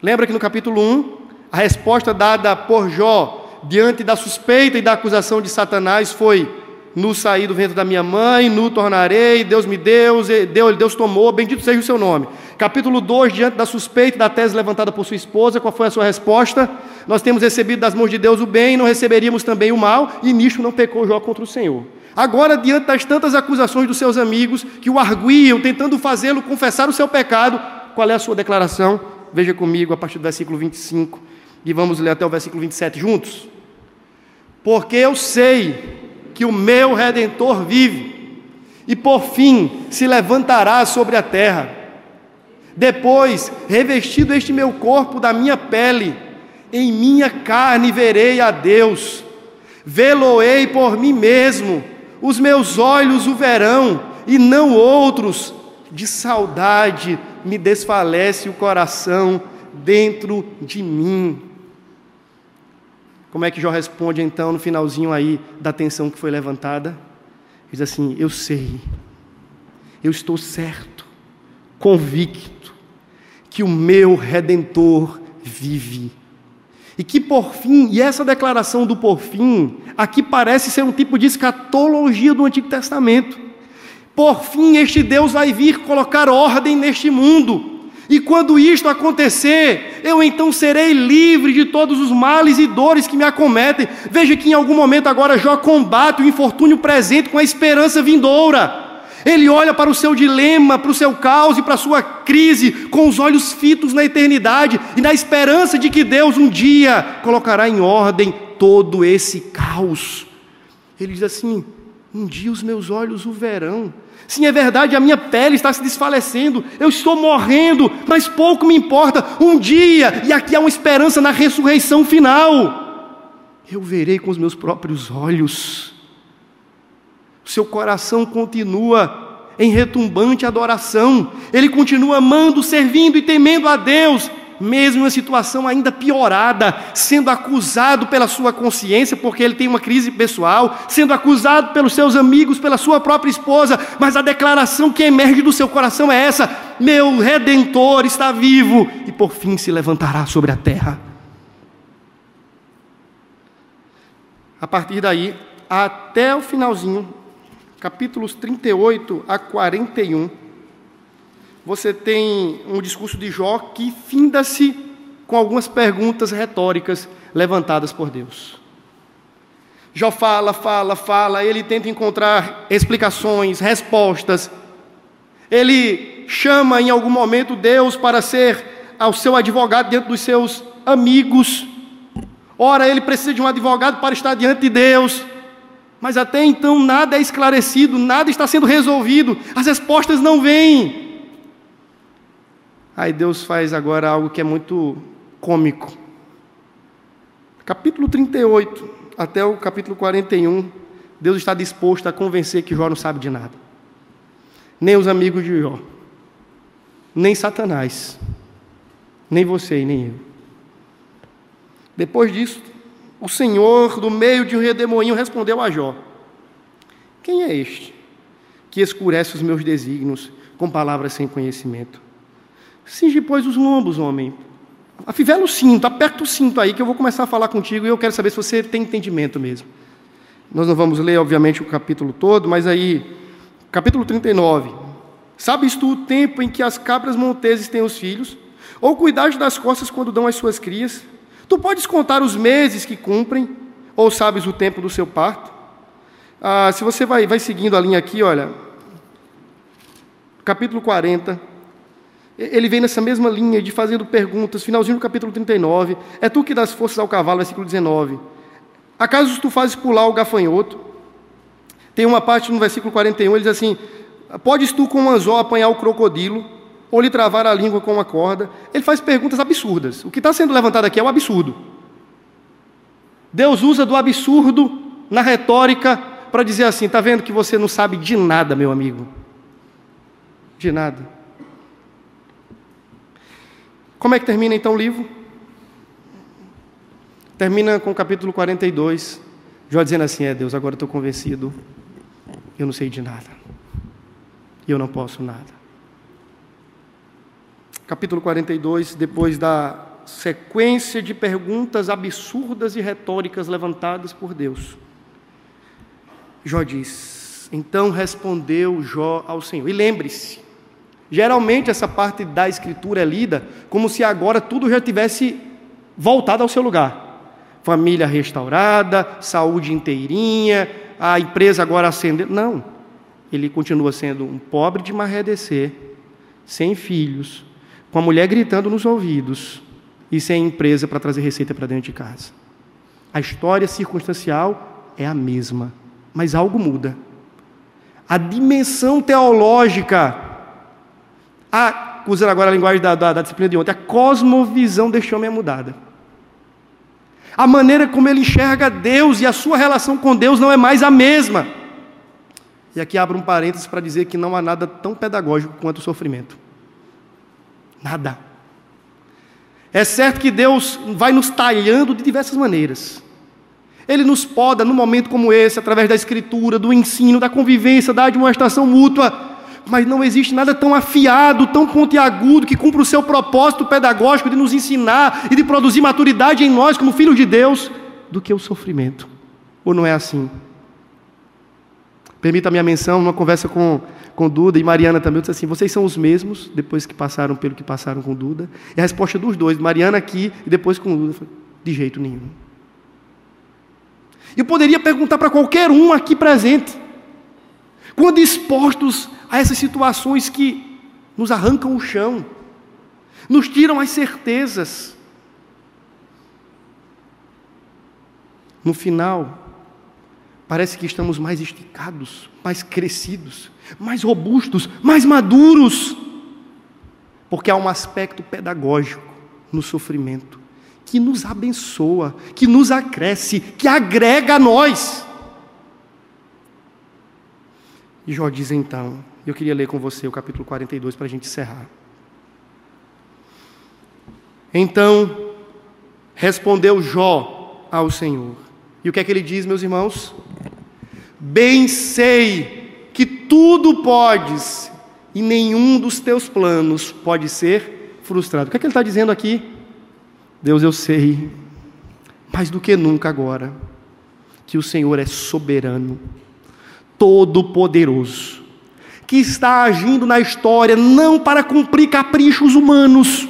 Lembra que no capítulo 1, a resposta dada por Jó diante da suspeita e da acusação de Satanás foi: No saí do ventre da minha mãe, no tornarei, Deus me deu, Deus, Deus tomou, bendito seja o seu nome. Capítulo 2, diante da suspeita da tese levantada por sua esposa, qual foi a sua resposta? Nós temos recebido das mãos de Deus o bem, não receberíamos também o mal, e nisto não pecou Jó contra o Senhor. Agora, diante das tantas acusações dos seus amigos que o arguiam, tentando fazê-lo confessar o seu pecado, qual é a sua declaração? Veja comigo a partir do versículo 25 e vamos ler até o versículo 27 juntos. Porque eu sei que o meu redentor vive e por fim se levantará sobre a terra. Depois, revestido este meu corpo da minha pele, em minha carne verei a Deus. Veloei por mim mesmo os meus olhos o verão, e não outros, de saudade me desfalece o coração dentro de mim. Como é que Jó responde então no finalzinho aí da tensão que foi levantada? Diz assim: Eu sei, eu estou certo, convicto, que o meu redentor vive e que por fim, e essa declaração do por fim, aqui parece ser um tipo de escatologia do Antigo Testamento. Por fim, este Deus vai vir colocar ordem neste mundo. E quando isto acontecer, eu então serei livre de todos os males e dores que me acometem. Veja que em algum momento agora Jó combate o infortúnio presente com a esperança vindoura. Ele olha para o seu dilema, para o seu caos e para a sua crise com os olhos fitos na eternidade e na esperança de que Deus um dia colocará em ordem todo esse caos. Ele diz assim: Um dia os meus olhos o verão. Sim, é verdade, a minha pele está se desfalecendo, eu estou morrendo, mas pouco me importa. Um dia, e aqui há uma esperança na ressurreição final, eu verei com os meus próprios olhos. Seu coração continua em retumbante adoração, ele continua amando, servindo e temendo a Deus, mesmo em uma situação ainda piorada, sendo acusado pela sua consciência, porque ele tem uma crise pessoal, sendo acusado pelos seus amigos, pela sua própria esposa, mas a declaração que emerge do seu coração é essa: meu redentor está vivo e por fim se levantará sobre a terra. A partir daí, até o finalzinho, capítulos 38 a 41, você tem um discurso de Jó que finda-se com algumas perguntas retóricas levantadas por Deus. Jó fala, fala, fala, ele tenta encontrar explicações, respostas. Ele chama em algum momento Deus para ser ao seu advogado diante dos seus amigos. Ora, ele precisa de um advogado para estar diante de Deus. Mas até então nada é esclarecido, nada está sendo resolvido, as respostas não vêm. Aí Deus faz agora algo que é muito cômico. Capítulo 38 até o capítulo 41, Deus está disposto a convencer que Jó não sabe de nada. Nem os amigos de Jó, nem Satanás, nem você e nem eu. Depois disso, o Senhor, do meio de um redemoinho, respondeu a Jó: Quem é este que escurece os meus desígnios com palavras sem conhecimento? Singe, pois, os lombos, homem. Afivela o cinto, aperta o cinto aí, que eu vou começar a falar contigo e eu quero saber se você tem entendimento mesmo. Nós não vamos ler, obviamente, o capítulo todo, mas aí, capítulo 39. Sabes tu o tempo em que as cabras monteses têm os filhos? Ou cuidaste das costas quando dão as suas crias? Tu podes contar os meses que cumprem, ou sabes o tempo do seu parto? Ah, se você vai, vai seguindo a linha aqui, olha, capítulo 40, ele vem nessa mesma linha de fazendo perguntas, finalzinho do capítulo 39, é tu que das forças ao cavalo, versículo 19. Acaso tu fazes pular o gafanhoto? Tem uma parte no versículo 41, ele diz assim: Podes tu com um anzol apanhar o crocodilo, ou lhe travar a língua com uma corda. Ele faz perguntas absurdas. O que está sendo levantado aqui é o absurdo. Deus usa do absurdo na retórica para dizer assim: está vendo que você não sabe de nada, meu amigo? De nada. Como é que termina então o livro? Termina com o capítulo 42, Jó dizendo assim: É Deus, agora estou convencido, eu não sei de nada, e eu não posso nada. Capítulo 42, depois da sequência de perguntas absurdas e retóricas levantadas por Deus. Jó diz: Então respondeu Jó ao Senhor. E lembre-se, geralmente essa parte da escritura é lida como se agora tudo já tivesse voltado ao seu lugar. Família restaurada, saúde inteirinha, a empresa agora acendendo. Não. Ele continua sendo um pobre de marredecer, sem filhos, com a mulher gritando nos ouvidos, e sem empresa para trazer receita para dentro de casa. A história circunstancial é a mesma, mas algo muda. A dimensão teológica, a, usando agora a linguagem da, da, da disciplina de ontem, a cosmovisão homem é mudada. A maneira como ele enxerga Deus e a sua relação com Deus não é mais a mesma. E aqui abro um parênteses para dizer que não há nada tão pedagógico quanto o sofrimento. Nada. É certo que Deus vai nos talhando de diversas maneiras. Ele nos poda num momento como esse, através da escritura, do ensino, da convivência, da demonstração mútua. Mas não existe nada tão afiado, tão pontiagudo, que cumpra o seu propósito pedagógico de nos ensinar e de produzir maturidade em nós como filhos de Deus, do que o sofrimento. Ou não é assim? Permita a minha menção, numa conversa com com Duda e Mariana também, eu disse assim: vocês são os mesmos depois que passaram pelo que passaram com Duda? E a resposta dos dois, Mariana aqui e depois com Duda, foi: de jeito nenhum. Eu poderia perguntar para qualquer um aqui presente, quando expostos a essas situações que nos arrancam o chão, nos tiram as certezas, no final, Parece que estamos mais esticados, mais crescidos, mais robustos, mais maduros. Porque há um aspecto pedagógico no sofrimento que nos abençoa, que nos acresce, que agrega a nós. E Jó diz então, eu queria ler com você o capítulo 42 para a gente encerrar. Então respondeu Jó ao Senhor. E o que é que ele diz, meus irmãos? Bem sei que tudo podes e nenhum dos teus planos pode ser frustrado. O que é que ele está dizendo aqui? Deus, eu sei, mais do que nunca agora, que o Senhor é soberano, todo-poderoso, que está agindo na história não para cumprir caprichos humanos,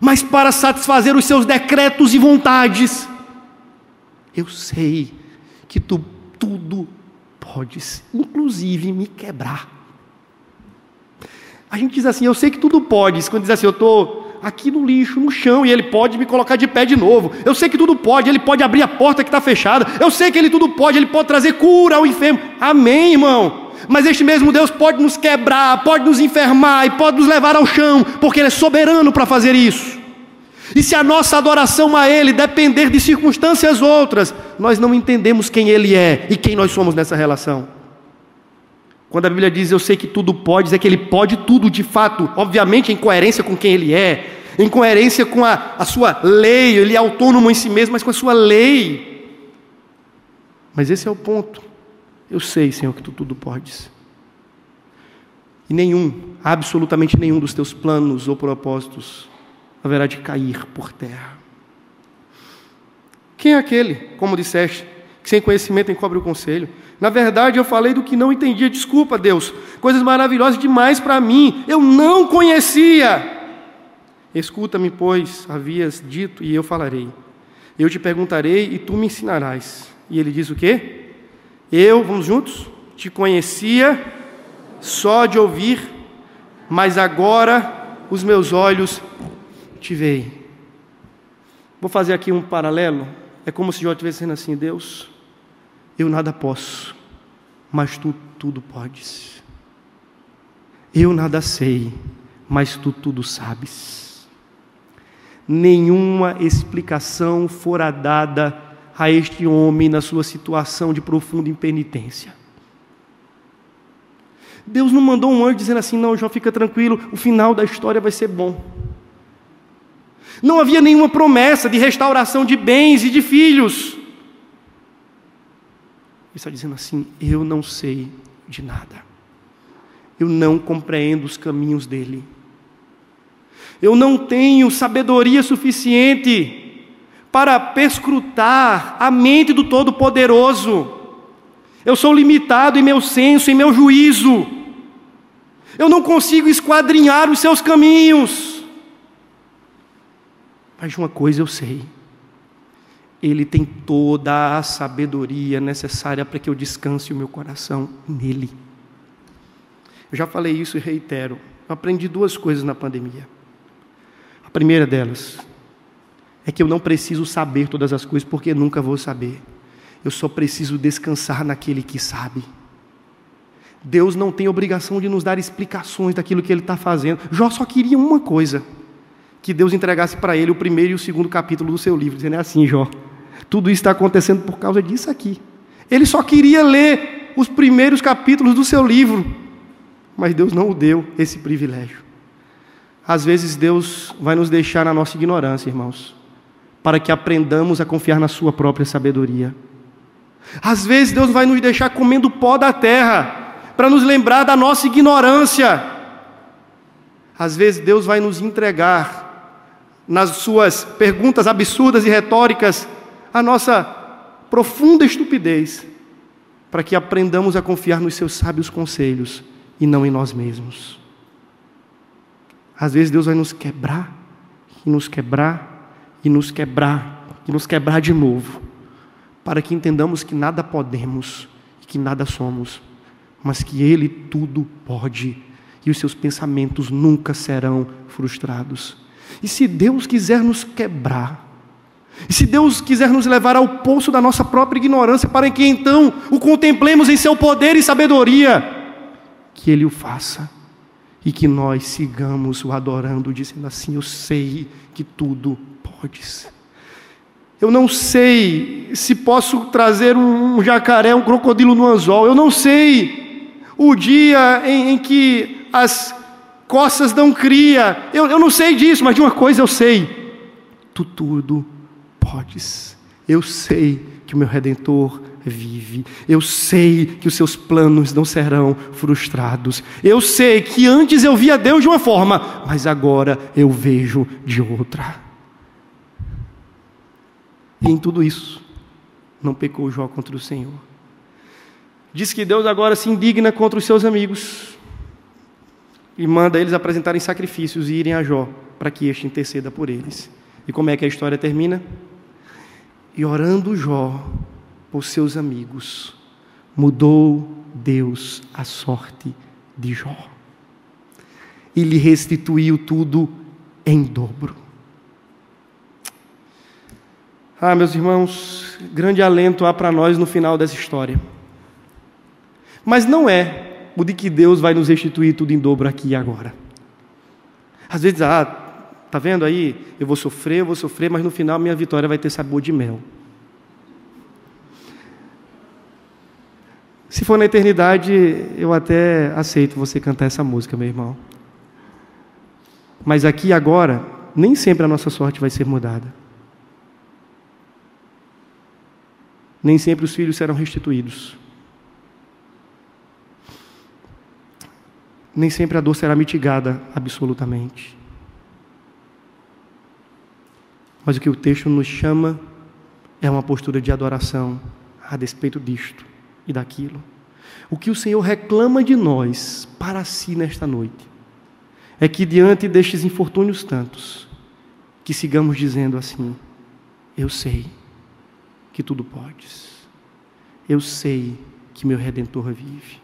mas para satisfazer os seus decretos e vontades. Eu sei que tu tudo podes, inclusive me quebrar. A gente diz assim, eu sei que tudo pode, quando diz assim, eu estou aqui no lixo, no chão, e ele pode me colocar de pé de novo. Eu sei que tudo pode, ele pode abrir a porta que está fechada. Eu sei que ele tudo pode, ele pode trazer cura ao enfermo. Amém, irmão. Mas este mesmo Deus pode nos quebrar, pode nos enfermar e pode nos levar ao chão, porque Ele é soberano para fazer isso. E se a nossa adoração a Ele depender de circunstâncias outras, nós não entendemos quem Ele é e quem nós somos nessa relação. Quando a Bíblia diz eu sei que tudo pode, é que Ele pode tudo de fato, obviamente em coerência com quem Ele é, em coerência com a, a sua lei, Ele é autônomo em si mesmo, mas com a sua lei. Mas esse é o ponto. Eu sei, Senhor, que tu tudo podes. E nenhum, absolutamente nenhum dos teus planos ou propósitos haverá de cair por terra. Quem é aquele, como disseste, que sem conhecimento encobre o conselho? Na verdade, eu falei do que não entendia. Desculpa, Deus. Coisas maravilhosas demais para mim. Eu não conhecia. Escuta-me, pois, havias dito, e eu falarei. Eu te perguntarei e tu me ensinarás. E ele diz o quê? Eu, vamos juntos? Te conhecia só de ouvir, mas agora os meus olhos te veem. Vou fazer aqui um paralelo. É como se Jó estivesse dizendo assim: Deus, eu nada posso, mas tu tudo podes. Eu nada sei, mas tu tudo sabes. Nenhuma explicação fora dada a este homem na sua situação de profunda impenitência. Deus não mandou um anjo dizendo assim: não, Jó, fica tranquilo, o final da história vai ser bom. Não havia nenhuma promessa de restauração de bens e de filhos. Está dizendo assim: eu não sei de nada, eu não compreendo os caminhos dele, eu não tenho sabedoria suficiente para perscrutar a mente do Todo-Poderoso. Eu sou limitado em meu senso, em meu juízo. Eu não consigo esquadrinhar os seus caminhos. Mas uma coisa eu sei: Ele tem toda a sabedoria necessária para que eu descanse o meu coração nele. Eu já falei isso e reitero. Eu aprendi duas coisas na pandemia. A primeira delas é que eu não preciso saber todas as coisas, porque nunca vou saber. Eu só preciso descansar naquele que sabe. Deus não tem obrigação de nos dar explicações daquilo que Ele está fazendo. Jó só queria uma coisa: que Deus entregasse para ele o primeiro e o segundo capítulo do seu livro. Dizendo é assim, Jó. Tudo isso está acontecendo por causa disso aqui. Ele só queria ler os primeiros capítulos do seu livro, mas Deus não o deu esse privilégio. Às vezes Deus vai nos deixar na nossa ignorância, irmãos, para que aprendamos a confiar na Sua própria sabedoria. Às vezes Deus vai nos deixar comendo pó da terra, para nos lembrar da nossa ignorância. Às vezes Deus vai nos entregar, nas suas perguntas absurdas e retóricas, a nossa profunda estupidez, para que aprendamos a confiar nos seus sábios conselhos e não em nós mesmos. Às vezes Deus vai nos quebrar, e nos quebrar, e nos quebrar, e nos quebrar de novo para que entendamos que nada podemos e que nada somos, mas que Ele tudo pode e os seus pensamentos nunca serão frustrados. E se Deus quiser nos quebrar, e se Deus quiser nos levar ao poço da nossa própria ignorância, para que então o contemplemos em seu poder e sabedoria, que Ele o faça e que nós sigamos o adorando, dizendo assim: Eu sei que tudo podes. Eu não sei se posso trazer um jacaré, um crocodilo no anzol. Eu não sei o dia em, em que as costas dão cria. Eu, eu não sei disso, mas de uma coisa eu sei: tu tudo podes. Eu sei que o meu redentor vive. Eu sei que os seus planos não serão frustrados. Eu sei que antes eu via Deus de uma forma, mas agora eu vejo de outra. E em tudo isso, não pecou Jó contra o Senhor. Diz que Deus agora se indigna contra os seus amigos e manda eles apresentarem sacrifícios e irem a Jó para que este interceda por eles. E como é que a história termina? E orando Jó por seus amigos, mudou Deus a sorte de Jó e lhe restituiu tudo em dobro. Ah, meus irmãos, grande alento há para nós no final dessa história. Mas não é o de que Deus vai nos restituir tudo em dobro aqui e agora. Às vezes, ah, tá vendo aí? Eu vou sofrer, eu vou sofrer, mas no final minha vitória vai ter sabor de mel. Se for na eternidade, eu até aceito você cantar essa música, meu irmão. Mas aqui e agora, nem sempre a nossa sorte vai ser mudada. nem sempre os filhos serão restituídos. Nem sempre a dor será mitigada absolutamente. Mas o que o texto nos chama é uma postura de adoração a despeito disto e daquilo. O que o Senhor reclama de nós para si nesta noite é que diante destes infortúnios tantos, que sigamos dizendo assim: Eu sei que tudo podes. Eu sei que meu redentor vive.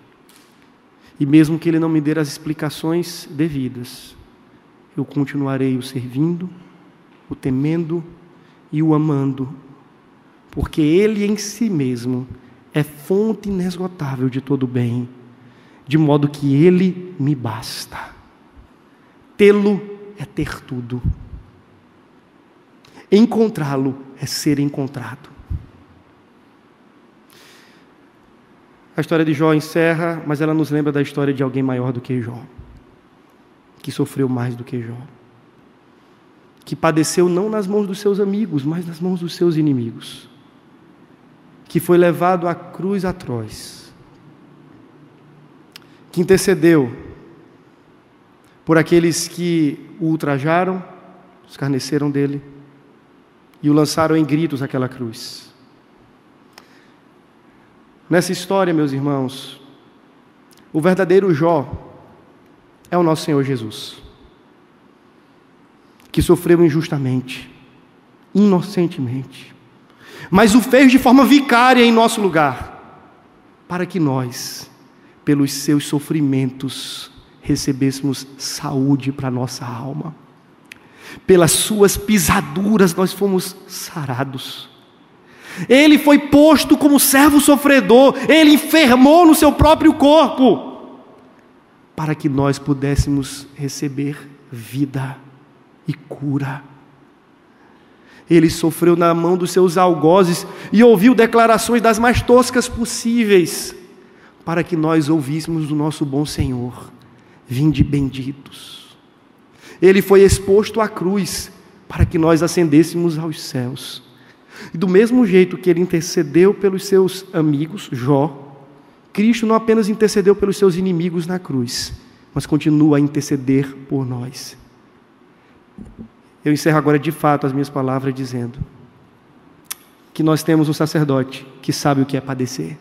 E mesmo que ele não me dê as explicações devidas, eu continuarei o servindo, o temendo e o amando, porque ele em si mesmo é fonte inesgotável de todo bem, de modo que ele me basta. Tê-lo é ter tudo. Encontrá-lo é ser encontrado. A história de Jó encerra, mas ela nos lembra da história de alguém maior do que Jó, que sofreu mais do que Jó, que padeceu não nas mãos dos seus amigos, mas nas mãos dos seus inimigos, que foi levado à cruz atroz, que intercedeu por aqueles que o ultrajaram, escarneceram dele e o lançaram em gritos àquela cruz. Nessa história, meus irmãos, o verdadeiro Jó é o nosso Senhor Jesus, que sofreu injustamente, inocentemente, mas o fez de forma vicária em nosso lugar, para que nós, pelos seus sofrimentos, recebêssemos saúde para nossa alma. Pelas suas pisaduras nós fomos sarados. Ele foi posto como servo sofredor, ele enfermou no seu próprio corpo, para que nós pudéssemos receber vida e cura. Ele sofreu na mão dos seus algozes e ouviu declarações das mais toscas possíveis, para que nós ouvíssemos do nosso bom Senhor: Vinde benditos. Ele foi exposto à cruz para que nós ascendêssemos aos céus. E do mesmo jeito que ele intercedeu pelos seus amigos, Jó, Cristo não apenas intercedeu pelos seus inimigos na cruz, mas continua a interceder por nós. Eu encerro agora de fato as minhas palavras dizendo que nós temos um sacerdote que sabe o que é padecer.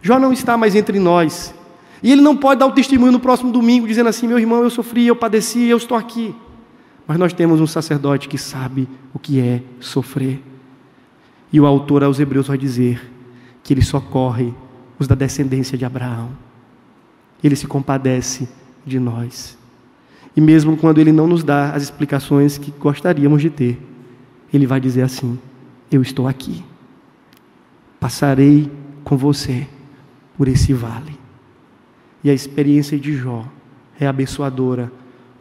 Jó não está mais entre nós, e ele não pode dar o testemunho no próximo domingo dizendo assim: meu irmão, eu sofri, eu padeci, eu estou aqui. Mas nós temos um sacerdote que sabe o que é sofrer. E o autor aos Hebreus vai dizer que ele socorre os da descendência de Abraão. Ele se compadece de nós. E mesmo quando ele não nos dá as explicações que gostaríamos de ter, ele vai dizer assim: Eu estou aqui. Passarei com você por esse vale. E a experiência de Jó é abençoadora,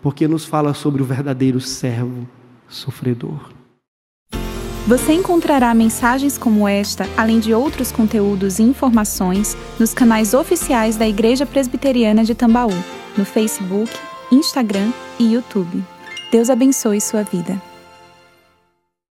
porque nos fala sobre o verdadeiro servo sofredor. Você encontrará mensagens como esta, além de outros conteúdos e informações, nos canais oficiais da Igreja Presbiteriana de Tambaú, no Facebook, Instagram e YouTube. Deus abençoe sua vida.